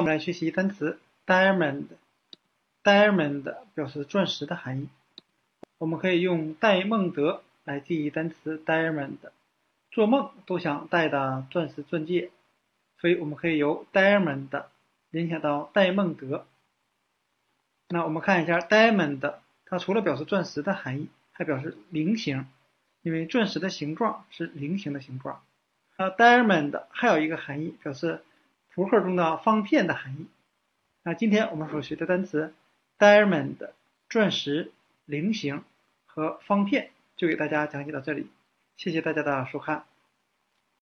我们来学习单词 diamond。diamond 表示钻石的含义。我们可以用戴梦德来记忆单词 diamond。做梦都想戴的钻石钻戒，所以我们可以由 diamond 联想到戴梦德。那我们看一下 diamond，它除了表示钻石的含义，还表示菱形，因为钻石的形状是菱形的形状。那 diamond 还有一个含义，表示扑克中的方片的含义。那今天我们所学的单词 diamond 钻石、菱形和方片，就给大家讲解到这里。谢谢大家的收看。